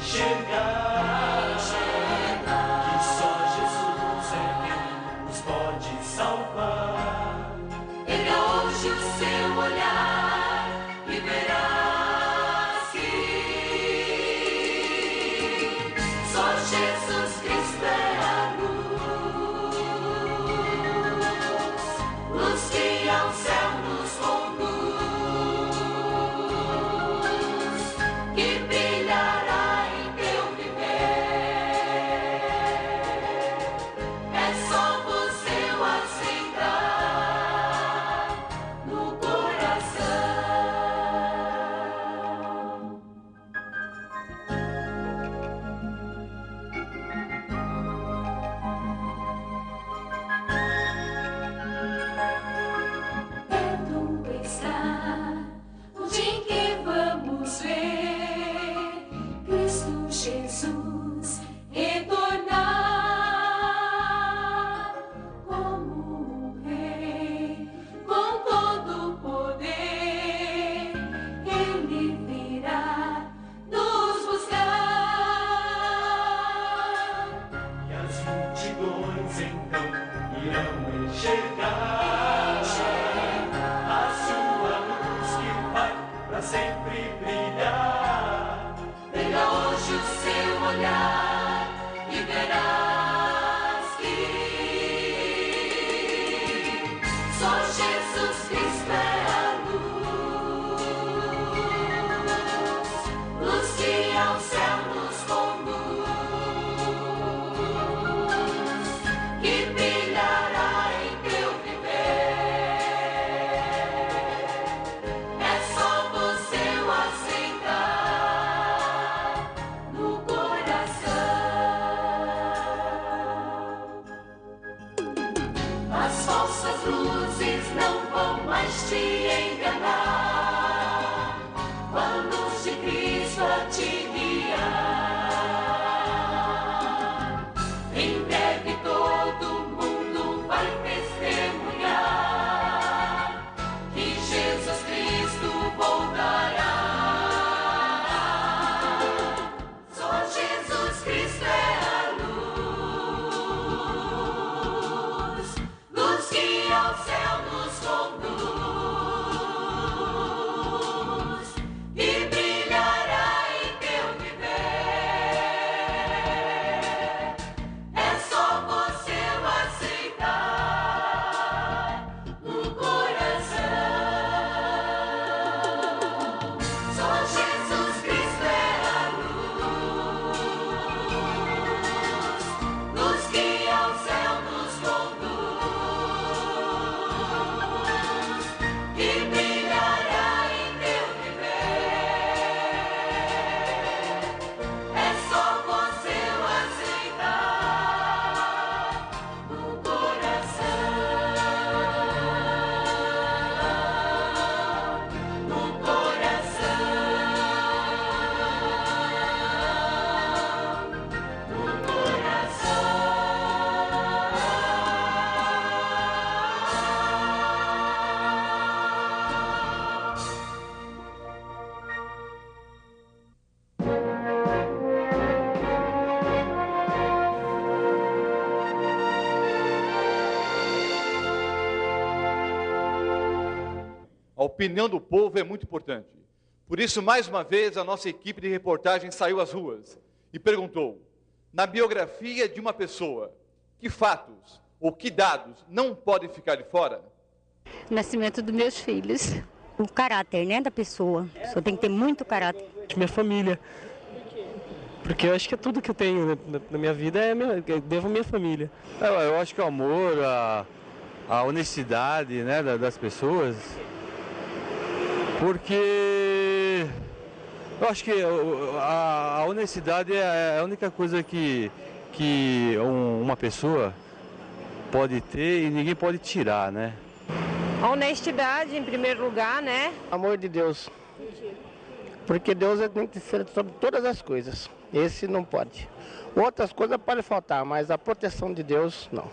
Creation baby. Opinião do povo é muito importante. Por isso, mais uma vez, a nossa equipe de reportagem saiu às ruas e perguntou: na biografia de uma pessoa, que fatos ou que dados não podem ficar de fora? Nascimento dos meus filhos. O caráter, né, da pessoa. Só tem que ter muito caráter. Minha família. Porque eu acho que é tudo que eu tenho na minha vida é minha, eu devo à minha família. Eu, eu acho que o amor, a, a honestidade né, das pessoas, porque eu acho que a, a honestidade é a única coisa que, que uma pessoa pode ter e ninguém pode tirar, né? A honestidade em primeiro lugar, né? Amor de Deus. Porque Deus é, tem que ser sobre todas as coisas. Esse não pode. Outras coisas podem faltar, mas a proteção de Deus, não.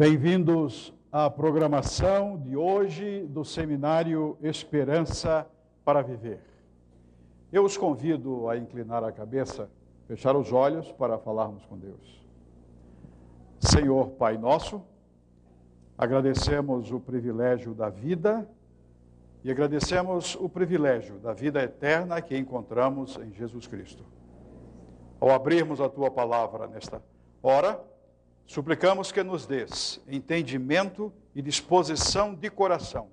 Bem-vindos à programação de hoje do seminário Esperança para Viver. Eu os convido a inclinar a cabeça, fechar os olhos para falarmos com Deus. Senhor Pai Nosso, agradecemos o privilégio da vida e agradecemos o privilégio da vida eterna que encontramos em Jesus Cristo. Ao abrirmos a tua palavra nesta hora, Suplicamos que nos dês entendimento e disposição de coração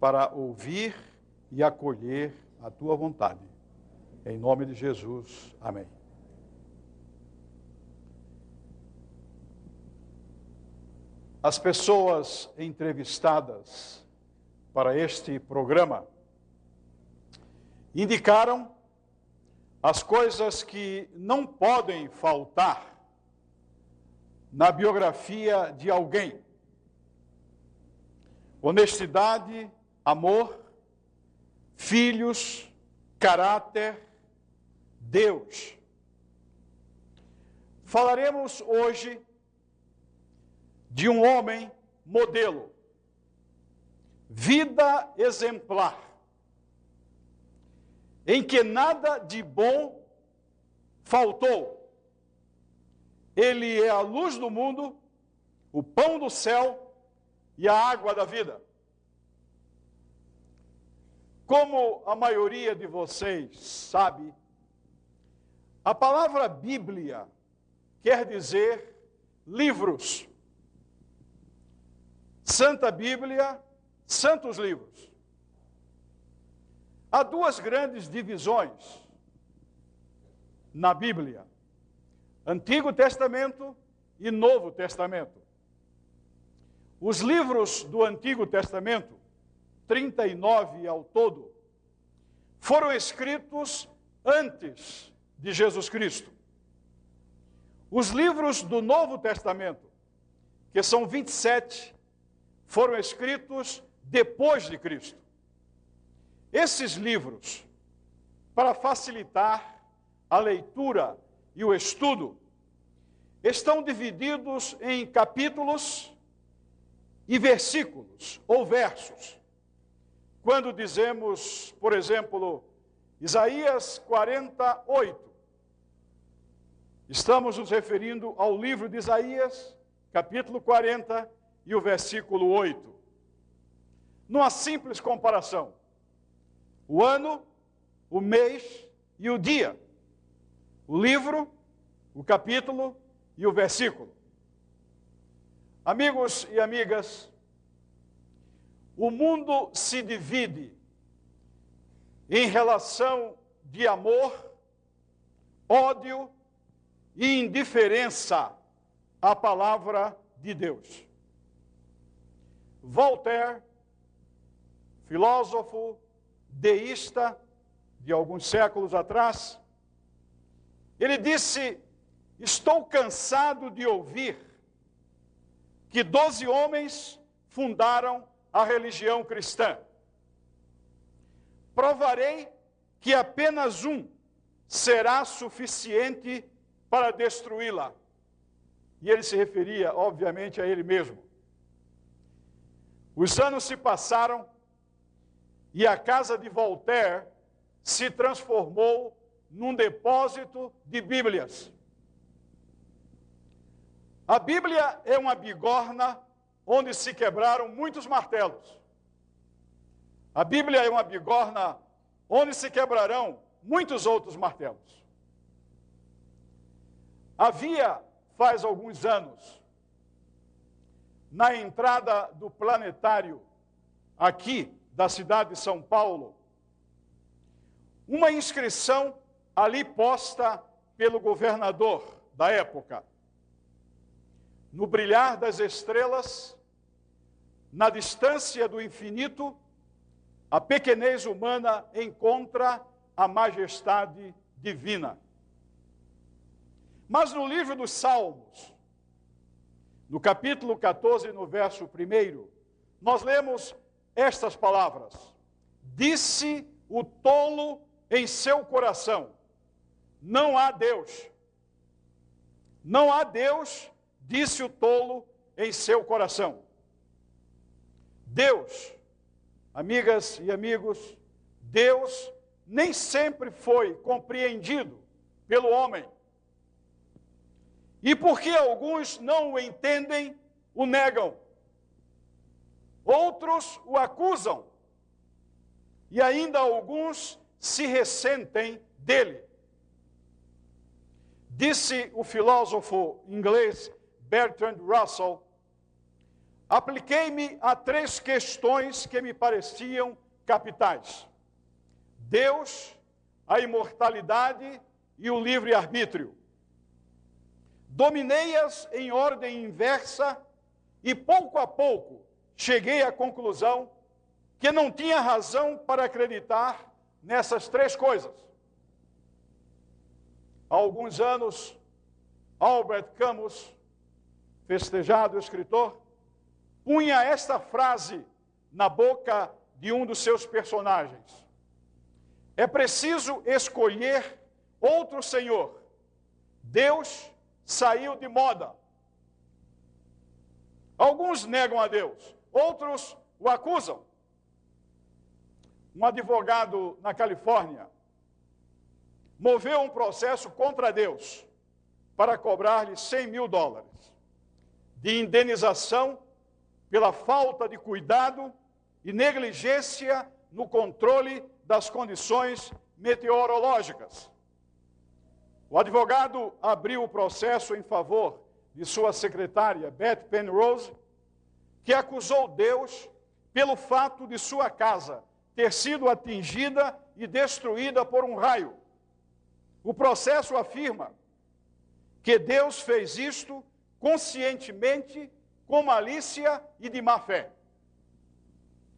para ouvir e acolher a tua vontade. Em nome de Jesus. Amém. As pessoas entrevistadas para este programa indicaram as coisas que não podem faltar na biografia de alguém. Honestidade, amor, filhos, caráter, Deus. Falaremos hoje de um homem modelo, vida exemplar. em que nada de bom faltou. Ele é a luz do mundo, o pão do céu e a água da vida. Como a maioria de vocês sabe, a palavra Bíblia quer dizer livros. Santa Bíblia, santos livros. Há duas grandes divisões na Bíblia: Antigo Testamento e Novo Testamento. Os livros do Antigo Testamento, 39 ao todo, foram escritos antes de Jesus Cristo. Os livros do Novo Testamento, que são 27, foram escritos depois de Cristo. Esses livros, para facilitar a leitura e o estudo, estão divididos em capítulos e versículos ou versos. Quando dizemos, por exemplo, Isaías 48, estamos nos referindo ao livro de Isaías, capítulo 40 e o versículo 8. Numa simples comparação, o ano, o mês e o dia, o livro, o capítulo e o versículo. Amigos e amigas, o mundo se divide em relação de amor, ódio e indiferença à palavra de Deus. Voltaire, filósofo deísta de alguns séculos atrás, ele disse: Estou cansado de ouvir que doze homens fundaram a religião cristã. Provarei que apenas um será suficiente para destruí-la. E ele se referia, obviamente, a ele mesmo. Os anos se passaram e a casa de Voltaire se transformou num depósito de Bíblias. A Bíblia é uma bigorna onde se quebraram muitos martelos. A Bíblia é uma bigorna onde se quebrarão muitos outros martelos. Havia, faz alguns anos, na entrada do planetário aqui da cidade de São Paulo, uma inscrição ali posta pelo governador da época no brilhar das estrelas, na distância do infinito, a pequenez humana encontra a majestade divina. Mas no livro dos Salmos, no capítulo 14, no verso 1, nós lemos estas palavras: Disse o tolo em seu coração: Não há Deus. Não há Deus disse o tolo em seu coração. Deus, amigas e amigos, Deus nem sempre foi compreendido pelo homem. E porque alguns não o entendem, o negam. Outros o acusam. E ainda alguns se ressentem dele. Disse o filósofo inglês Bertrand Russell, apliquei-me a três questões que me pareciam capitais: Deus, a imortalidade e o livre-arbítrio. Dominei-as em ordem inversa e, pouco a pouco, cheguei à conclusão que não tinha razão para acreditar nessas três coisas. Há alguns anos, Albert Camus festejado escritor, punha esta frase na boca de um dos seus personagens: É preciso escolher outro Senhor. Deus saiu de moda. Alguns negam a Deus, outros o acusam. Um advogado na Califórnia, moveu um processo contra Deus para cobrar-lhe 100 mil dólares de indenização pela falta de cuidado e negligência no controle das condições meteorológicas. O advogado abriu o processo em favor de sua secretária, Beth Penrose, que acusou Deus pelo fato de sua casa ter sido atingida e destruída por um raio. O processo afirma que Deus fez isto conscientemente, com malícia e de má fé.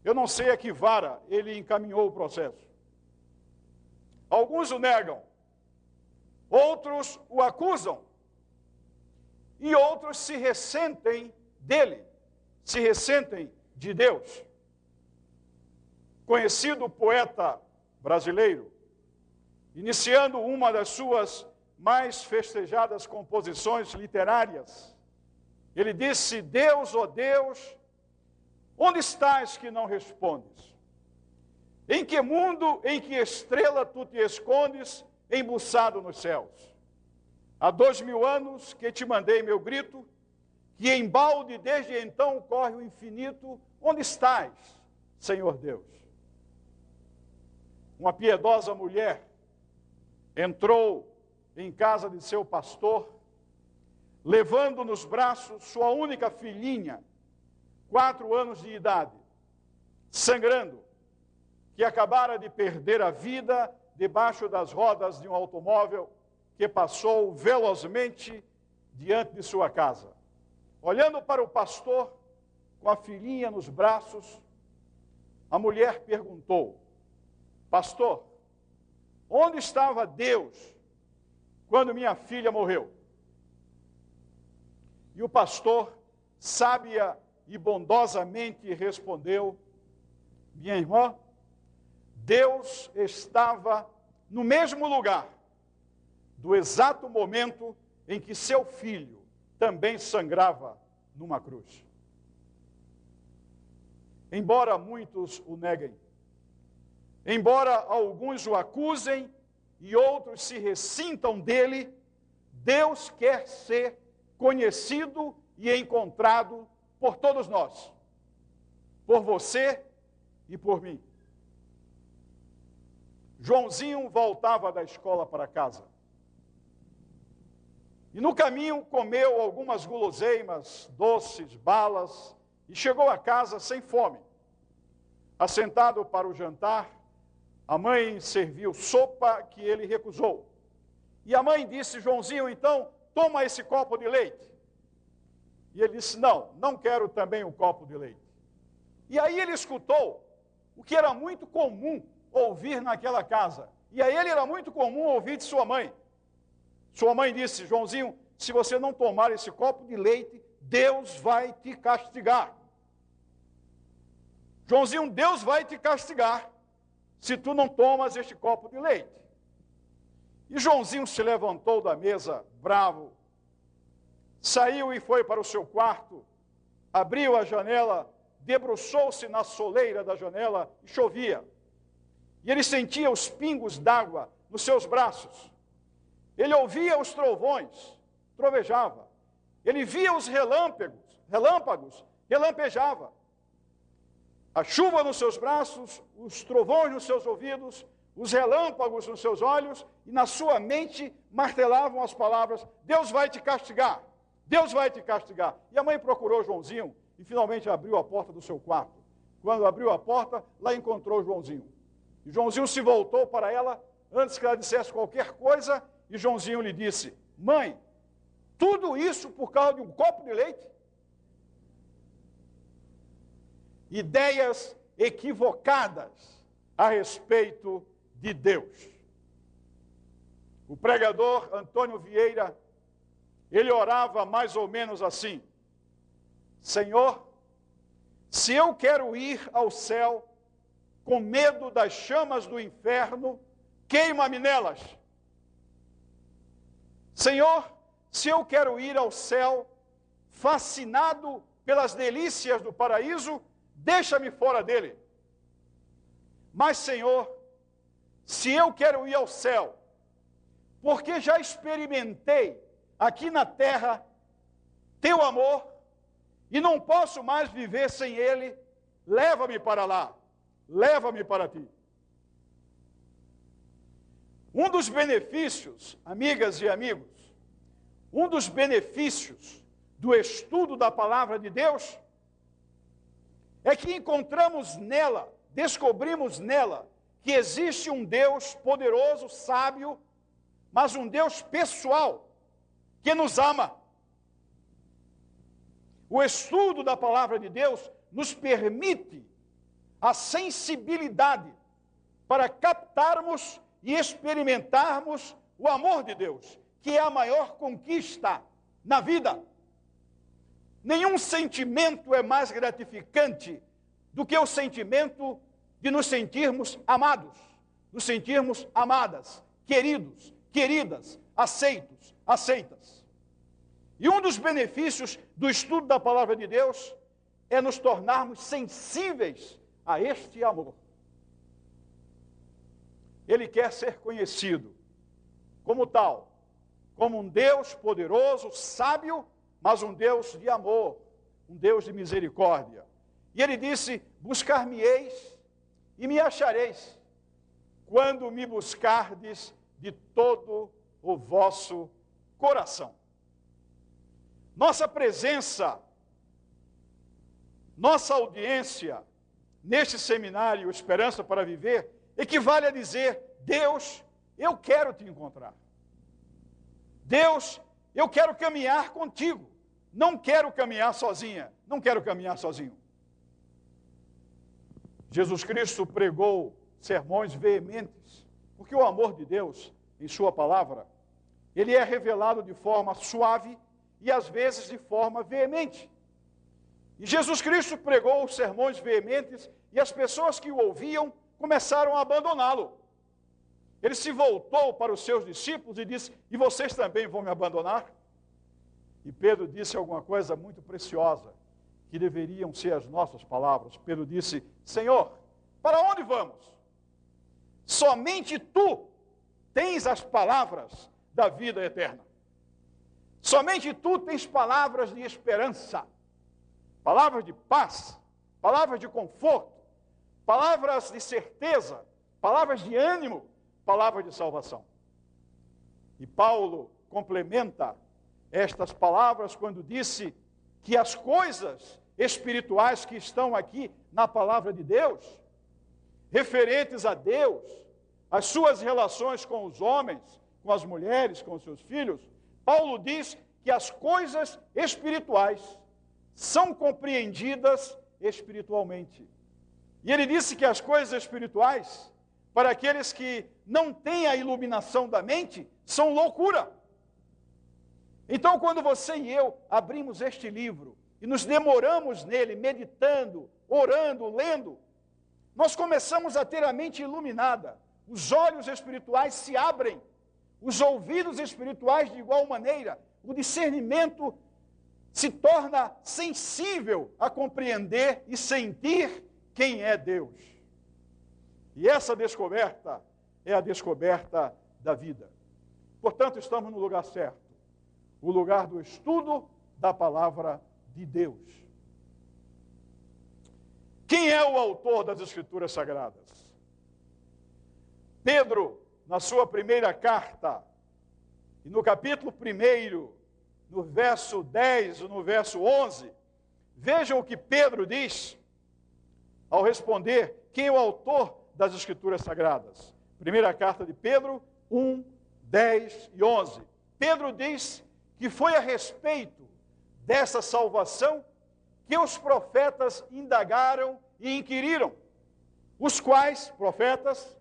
Eu não sei a que vara ele encaminhou o processo. Alguns o negam, outros o acusam, e outros se ressentem dele, se ressentem de Deus. Conhecido poeta brasileiro, iniciando uma das suas mais festejadas composições literárias, ele disse: Deus, ó oh Deus, onde estás que não respondes? Em que mundo, em que estrela tu te escondes, embuçado nos céus? Há dois mil anos que te mandei meu grito, que em balde desde então corre o infinito. Onde estás, Senhor Deus? Uma piedosa mulher entrou em casa de seu pastor, levando nos braços sua única filhinha, quatro anos de idade, sangrando, que acabara de perder a vida debaixo das rodas de um automóvel que passou velozmente diante de sua casa. Olhando para o pastor, com a filhinha nos braços, a mulher perguntou: Pastor, onde estava Deus quando minha filha morreu? E o pastor, sábia e bondosamente respondeu: Minha irmã, Deus estava no mesmo lugar, do exato momento em que seu filho também sangrava numa cruz. Embora muitos o neguem, embora alguns o acusem e outros se ressintam dele, Deus quer ser conhecido e encontrado por todos nós, por você e por mim. Joãozinho voltava da escola para casa. E no caminho comeu algumas guloseimas, doces, balas, e chegou a casa sem fome. Assentado para o jantar, a mãe serviu sopa que ele recusou. E a mãe disse: Joãozinho, então, toma esse copo de leite. E ele disse: Não, não quero também um copo de leite. E aí ele escutou o que era muito comum ouvir naquela casa. E a ele era muito comum ouvir de sua mãe. Sua mãe disse: Joãozinho, se você não tomar esse copo de leite, Deus vai te castigar. Joãozinho, Deus vai te castigar se tu não tomas este copo de leite. E Joãozinho se levantou da mesa, bravo, saiu e foi para o seu quarto, abriu a janela, debruçou-se na soleira da janela e chovia. E ele sentia os pingos d'água nos seus braços. Ele ouvia os trovões, trovejava. Ele via os relâmpagos, relâmpagos, relampejava. A chuva nos seus braços, os trovões nos seus ouvidos, os relâmpagos nos seus olhos, e na sua mente martelavam as palavras: Deus vai te castigar, Deus vai te castigar. E a mãe procurou Joãozinho e finalmente abriu a porta do seu quarto. Quando abriu a porta, lá encontrou Joãozinho. E Joãozinho se voltou para ela antes que ela dissesse qualquer coisa, e Joãozinho lhe disse: Mãe, tudo isso por causa de um copo de leite? Ideias equivocadas a respeito de Deus. O pregador Antônio Vieira, ele orava mais ou menos assim: Senhor, se eu quero ir ao céu, com medo das chamas do inferno, queima-me nelas. Senhor, se eu quero ir ao céu, fascinado pelas delícias do paraíso, deixa-me fora dele. Mas, Senhor, se eu quero ir ao céu, porque já experimentei aqui na terra teu amor e não posso mais viver sem ele. Leva-me para lá, leva-me para ti. Um dos benefícios, amigas e amigos, um dos benefícios do estudo da palavra de Deus é que encontramos nela, descobrimos nela, que existe um Deus poderoso, sábio, mas um Deus pessoal, que nos ama. O estudo da palavra de Deus nos permite a sensibilidade para captarmos e experimentarmos o amor de Deus, que é a maior conquista na vida. Nenhum sentimento é mais gratificante do que o sentimento de nos sentirmos amados, nos sentirmos amadas, queridos, queridas, aceitos, aceitas. E um dos benefícios do estudo da palavra de Deus é nos tornarmos sensíveis a este amor. Ele quer ser conhecido como tal, como um Deus poderoso, sábio, mas um Deus de amor, um Deus de misericórdia. E ele disse: Buscar-me-eis e me achareis, quando me buscardes de todo o vosso coração. Nossa presença, nossa audiência neste seminário Esperança para Viver equivale a dizer: Deus, eu quero te encontrar. Deus, eu quero caminhar contigo. Não quero caminhar sozinha, não quero caminhar sozinho. Jesus Cristo pregou sermões veementes, porque o amor de Deus, em Sua palavra, ele é revelado de forma suave e às vezes de forma veemente. E Jesus Cristo pregou sermões veementes e as pessoas que o ouviam começaram a abandoná-lo. Ele se voltou para os seus discípulos e disse: E vocês também vão me abandonar? E Pedro disse alguma coisa muito preciosa, que deveriam ser as nossas palavras. Pedro disse: Senhor, para onde vamos? Somente tu tens as palavras da vida eterna. Somente tu tens palavras de esperança, palavras de paz, palavras de conforto, palavras de certeza, palavras de ânimo, palavras de salvação. E Paulo complementa estas palavras quando disse que as coisas espirituais que estão aqui na palavra de Deus, referentes a Deus, as suas relações com os homens, com as mulheres, com os seus filhos, Paulo diz que as coisas espirituais são compreendidas espiritualmente. E ele disse que as coisas espirituais, para aqueles que não têm a iluminação da mente, são loucura. Então, quando você e eu abrimos este livro e nos demoramos nele, meditando, orando, lendo, nós começamos a ter a mente iluminada, os olhos espirituais se abrem os ouvidos espirituais de igual maneira, o discernimento se torna sensível a compreender e sentir quem é Deus. E essa descoberta é a descoberta da vida. Portanto, estamos no lugar certo o lugar do estudo da palavra de Deus. Quem é o autor das Escrituras Sagradas? Pedro na sua primeira carta, e no capítulo 1, no verso 10 e no verso 11, vejam o que Pedro diz ao responder quem é o autor das Escrituras Sagradas. Primeira carta de Pedro 1, 10 e 11. Pedro diz que foi a respeito dessa salvação que os profetas indagaram e inquiriram, os quais, profetas,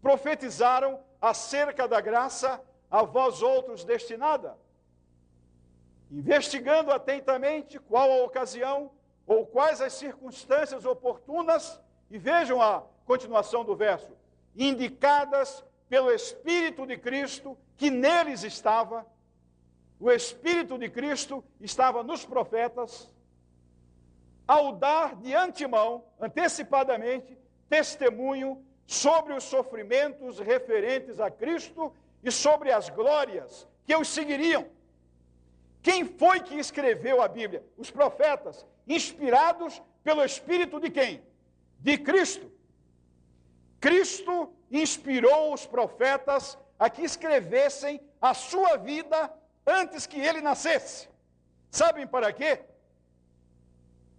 profetizaram acerca da graça a vós outros destinada, investigando atentamente qual a ocasião ou quais as circunstâncias oportunas, e vejam a continuação do verso, indicadas pelo Espírito de Cristo que neles estava, o Espírito de Cristo estava nos profetas, ao dar de antemão, antecipadamente, testemunho sobre os sofrimentos referentes a Cristo e sobre as glórias que os seguiriam. Quem foi que escreveu a Bíblia? Os profetas, inspirados pelo Espírito de quem? De Cristo. Cristo inspirou os profetas a que escrevessem a sua vida antes que ele nascesse. Sabem para quê?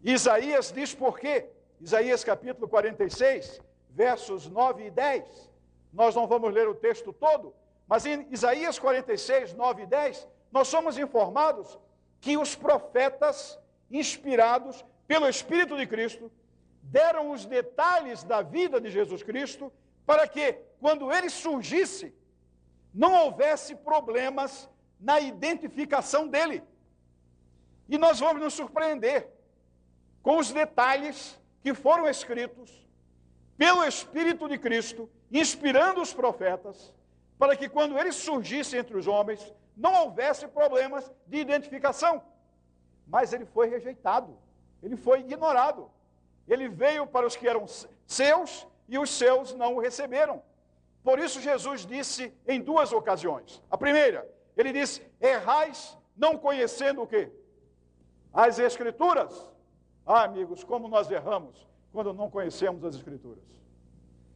Isaías diz por quê? Isaías capítulo 46, versos 9 e 10. Nós não vamos ler o texto todo, mas em Isaías 46, 9 e 10, nós somos informados que os profetas, inspirados pelo Espírito de Cristo, deram os detalhes da vida de Jesus Cristo para que, quando ele surgisse, não houvesse problemas na identificação dele. E nós vamos nos surpreender com os detalhes que foram escritos pelo Espírito de Cristo, inspirando os profetas, para que quando ele surgisse entre os homens, não houvesse problemas de identificação. Mas ele foi rejeitado, ele foi ignorado. Ele veio para os que eram seus e os seus não o receberam. Por isso Jesus disse em duas ocasiões. A primeira, ele disse: "Errais não conhecendo o quê? As escrituras". Ah, amigos, como nós erramos quando não conhecemos as escrituras.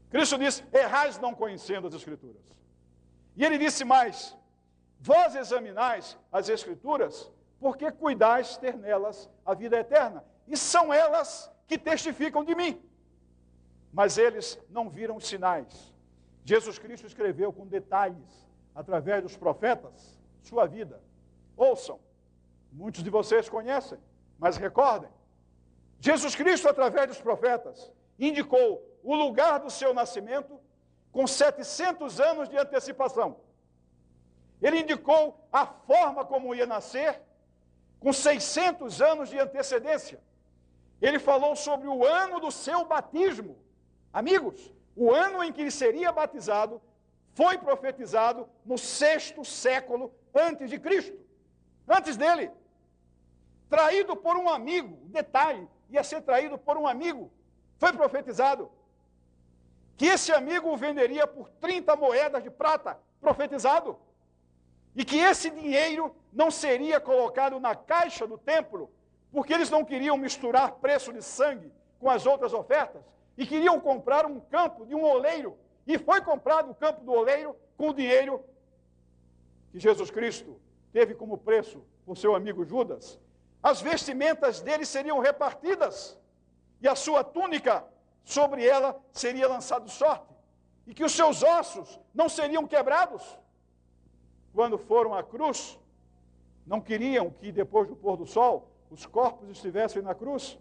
Cristo disse: "Errais não conhecendo as escrituras". E ele disse mais: Vós examinais as Escrituras, porque cuidais ter nelas a vida eterna, e são elas que testificam de mim. Mas eles não viram os sinais. Jesus Cristo escreveu com detalhes, através dos profetas, sua vida. Ouçam, muitos de vocês conhecem, mas recordem. Jesus Cristo, através dos profetas, indicou o lugar do seu nascimento com 700 anos de antecipação. Ele indicou a forma como ia nascer com 600 anos de antecedência. Ele falou sobre o ano do seu batismo. Amigos, o ano em que ele seria batizado foi profetizado no sexto século antes de Cristo, antes dele. Traído por um amigo, detalhe, ia ser traído por um amigo, foi profetizado. Que esse amigo o venderia por 30 moedas de prata, profetizado. E que esse dinheiro não seria colocado na caixa do templo, porque eles não queriam misturar preço de sangue com as outras ofertas, e queriam comprar um campo de um oleiro. E foi comprado o campo do oleiro com o dinheiro que Jesus Cristo teve como preço por seu amigo Judas. As vestimentas dele seriam repartidas, e a sua túnica, sobre ela seria lançado sorte, e que os seus ossos não seriam quebrados quando foram à cruz, não queriam que depois do pôr do sol os corpos estivessem na cruz.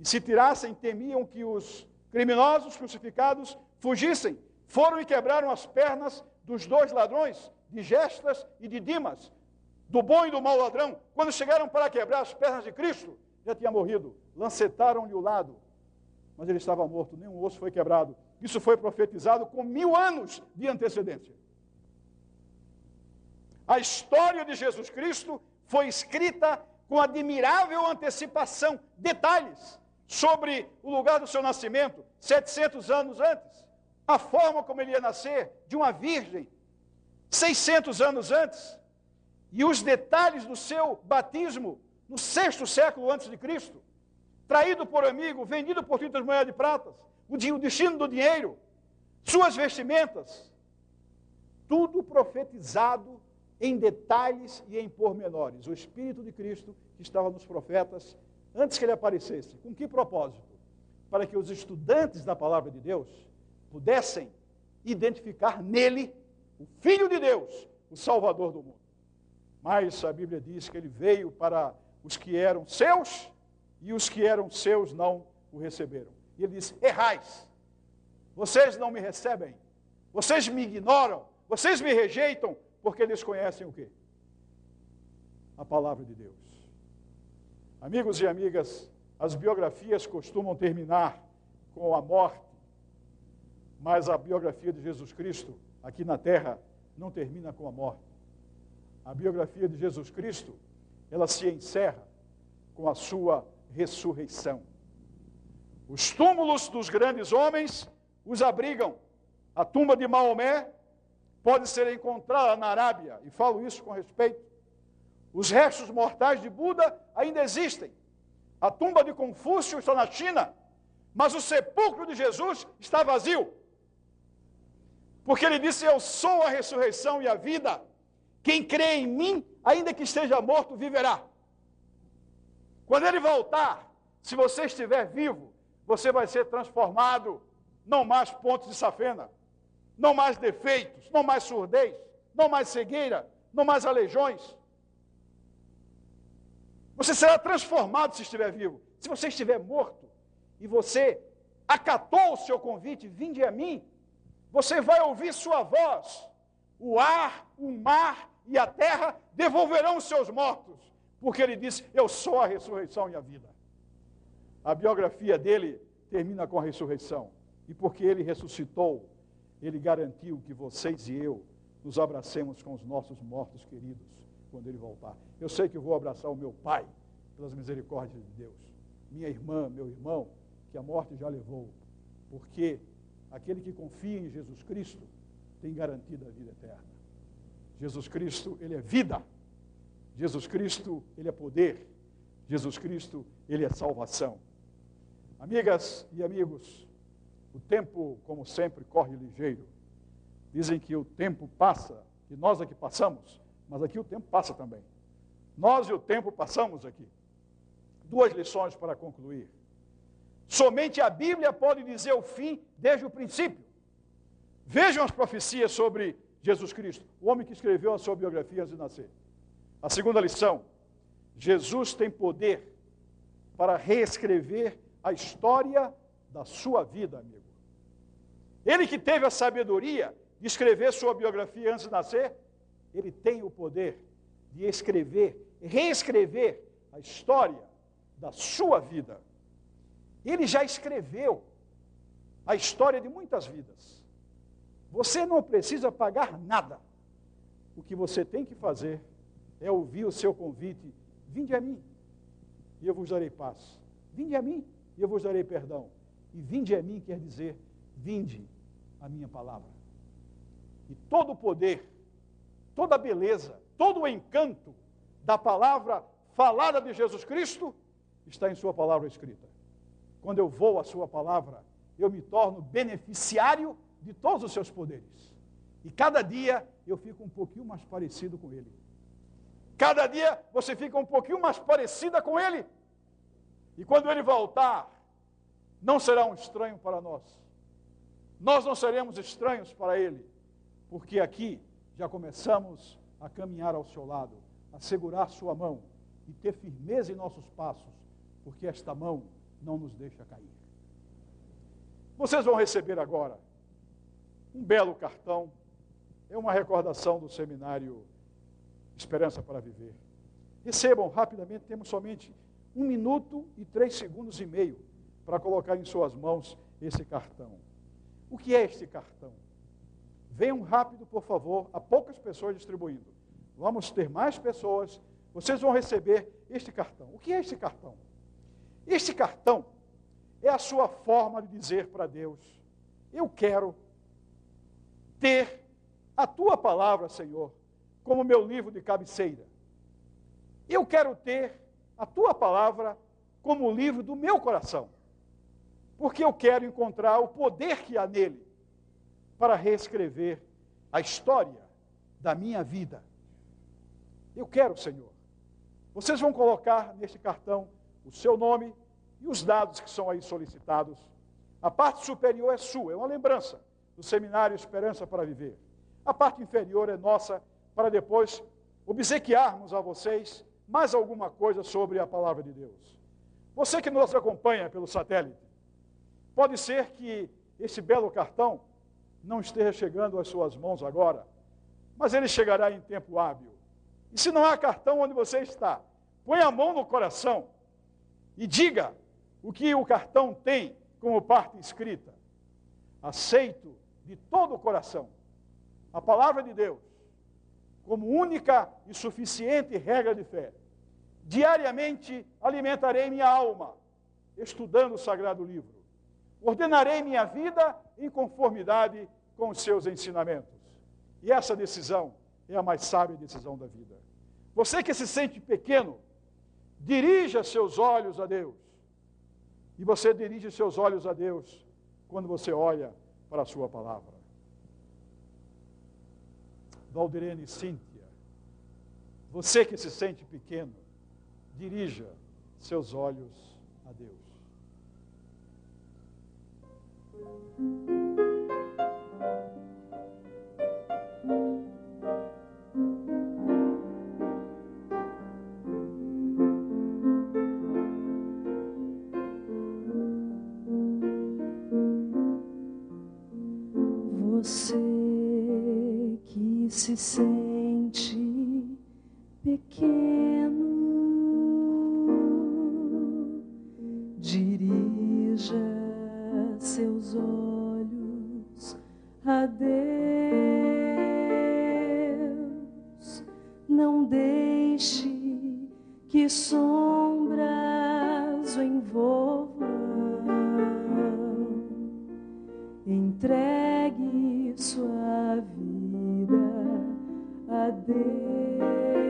E se tirassem, temiam que os criminosos crucificados fugissem. Foram e quebraram as pernas dos dois ladrões, de Gestas e de Dimas, do bom e do mau ladrão. Quando chegaram para quebrar as pernas de Cristo, já tinha morrido. Lancetaram-lhe o lado, mas ele estava morto, nenhum osso foi quebrado. Isso foi profetizado com mil anos de antecedência. A história de Jesus Cristo foi escrita com admirável antecipação, detalhes sobre o lugar do seu nascimento, 700 anos antes, a forma como ele ia nascer, de uma virgem, 600 anos antes, e os detalhes do seu batismo no sexto século antes de Cristo, traído por amigo, vendido por 30 moedas de pratas, o destino do dinheiro, suas vestimentas, tudo profetizado em detalhes e em pormenores. O Espírito de Cristo que estava nos profetas antes que ele aparecesse. Com que propósito? Para que os estudantes da palavra de Deus pudessem identificar nele o Filho de Deus, o Salvador do mundo. Mas a Bíblia diz que ele veio para os que eram seus e os que eram seus não o receberam. E ele disse: Errais, vocês não me recebem, vocês me ignoram, vocês me rejeitam, porque desconhecem o quê? A palavra de Deus. Amigos e amigas, as biografias costumam terminar com a morte, mas a biografia de Jesus Cristo aqui na terra não termina com a morte. A biografia de Jesus Cristo, ela se encerra com a sua ressurreição. Os túmulos dos grandes homens os abrigam. A tumba de Maomé pode ser encontrada na Arábia, e falo isso com respeito. Os restos mortais de Buda ainda existem. A tumba de Confúcio está na China, mas o sepulcro de Jesus está vazio. Porque ele disse: Eu sou a ressurreição e a vida. Quem crê em mim, ainda que esteja morto, viverá. Quando ele voltar, se você estiver vivo, você vai ser transformado. Não mais pontos de safena, não mais defeitos, não mais surdez, não mais cegueira, não mais aleijões. Você será transformado se estiver vivo. Se você estiver morto e você acatou o seu convite, vinde a mim, você vai ouvir sua voz. O ar, o mar e a terra devolverão os seus mortos, porque ele disse: Eu sou a ressurreição e a vida. A biografia dele termina com a ressurreição. E porque ele ressuscitou, ele garantiu que vocês e eu nos abracemos com os nossos mortos queridos quando ele voltar. Eu sei que vou abraçar o meu pai, pelas misericórdias de Deus. Minha irmã, meu irmão, que a morte já levou. Porque aquele que confia em Jesus Cristo tem garantido a vida eterna. Jesus Cristo, ele é vida. Jesus Cristo, ele é poder. Jesus Cristo, ele é salvação. Amigas e amigos, o tempo, como sempre, corre ligeiro. Dizem que o tempo passa, e nós aqui passamos, mas aqui o tempo passa também. Nós e o tempo passamos aqui. Duas lições para concluir. Somente a Bíblia pode dizer o fim desde o princípio. Vejam as profecias sobre Jesus Cristo, o homem que escreveu a sua biografia antes de nascer. A segunda lição: Jesus tem poder para reescrever a história da sua vida, amigo. Ele que teve a sabedoria de escrever sua biografia antes de nascer, ele tem o poder de escrever, reescrever a história da sua vida. Ele já escreveu a história de muitas vidas. Você não precisa pagar nada. O que você tem que fazer é ouvir o seu convite: vinde a mim, e eu vos darei paz. Vinde a mim, e eu vos darei perdão. E vinde a mim quer dizer, vinde a minha palavra. E todo o poder, toda a beleza, todo o encanto da palavra falada de Jesus Cristo está em Sua palavra escrita. Quando eu vou à Sua palavra, eu me torno beneficiário de todos os seus poderes. E cada dia eu fico um pouquinho mais parecido com Ele. Cada dia você fica um pouquinho mais parecida com Ele. E quando ele voltar, não será um estranho para nós. Nós não seremos estranhos para ele, porque aqui já começamos a caminhar ao seu lado, a segurar sua mão e ter firmeza em nossos passos, porque esta mão não nos deixa cair. Vocês vão receber agora um belo cartão, é uma recordação do seminário Esperança para Viver. Recebam rapidamente, temos somente um minuto e três segundos e meio para colocar em suas mãos esse cartão. O que é este cartão? Venham rápido, por favor, há poucas pessoas distribuindo. Vamos ter mais pessoas. Vocês vão receber este cartão. O que é este cartão? Este cartão é a sua forma de dizer para Deus: Eu quero ter a tua palavra, Senhor, como meu livro de cabeceira. Eu quero ter a tua palavra como o livro do meu coração, porque eu quero encontrar o poder que há nele para reescrever a história da minha vida. Eu quero, Senhor. Vocês vão colocar neste cartão o seu nome e os dados que são aí solicitados. A parte superior é sua, é uma lembrança do seminário Esperança para Viver. A parte inferior é nossa, para depois obsequiarmos a vocês mais alguma coisa sobre a palavra de Deus. Você que nos acompanha pelo satélite, pode ser que esse belo cartão não esteja chegando às suas mãos agora, mas ele chegará em tempo hábil. E se não há cartão onde você está, põe a mão no coração e diga o que o cartão tem como parte escrita. Aceito de todo o coração a palavra de Deus como única e suficiente regra de fé. Diariamente alimentarei minha alma, estudando o sagrado livro. Ordenarei minha vida em conformidade com os seus ensinamentos. E essa decisão é a mais sábia decisão da vida. Você que se sente pequeno, dirija seus olhos a Deus. E você dirige seus olhos a Deus quando você olha para a sua palavra. Valdirene Cíntia, você que se sente pequeno, dirija seus olhos a Deus. Você que se sente sombras o envolvam. Entregue sua vida a Deus.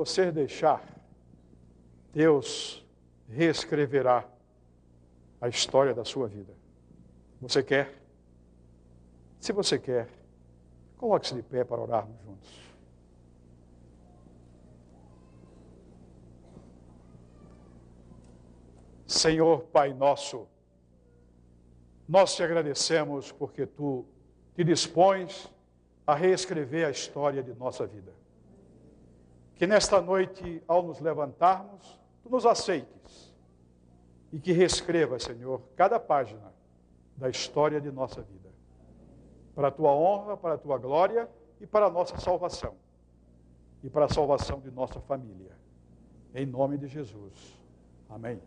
Você deixar, Deus reescreverá a história da sua vida. Você quer? Se você quer, coloque-se de pé para orarmos juntos. Senhor Pai nosso, nós te agradecemos porque tu te dispões a reescrever a história de nossa vida. Que nesta noite, ao nos levantarmos, tu nos aceites e que reescreva, Senhor, cada página da história de nossa vida. Para a tua honra, para a tua glória e para a nossa salvação. E para a salvação de nossa família. Em nome de Jesus. Amém.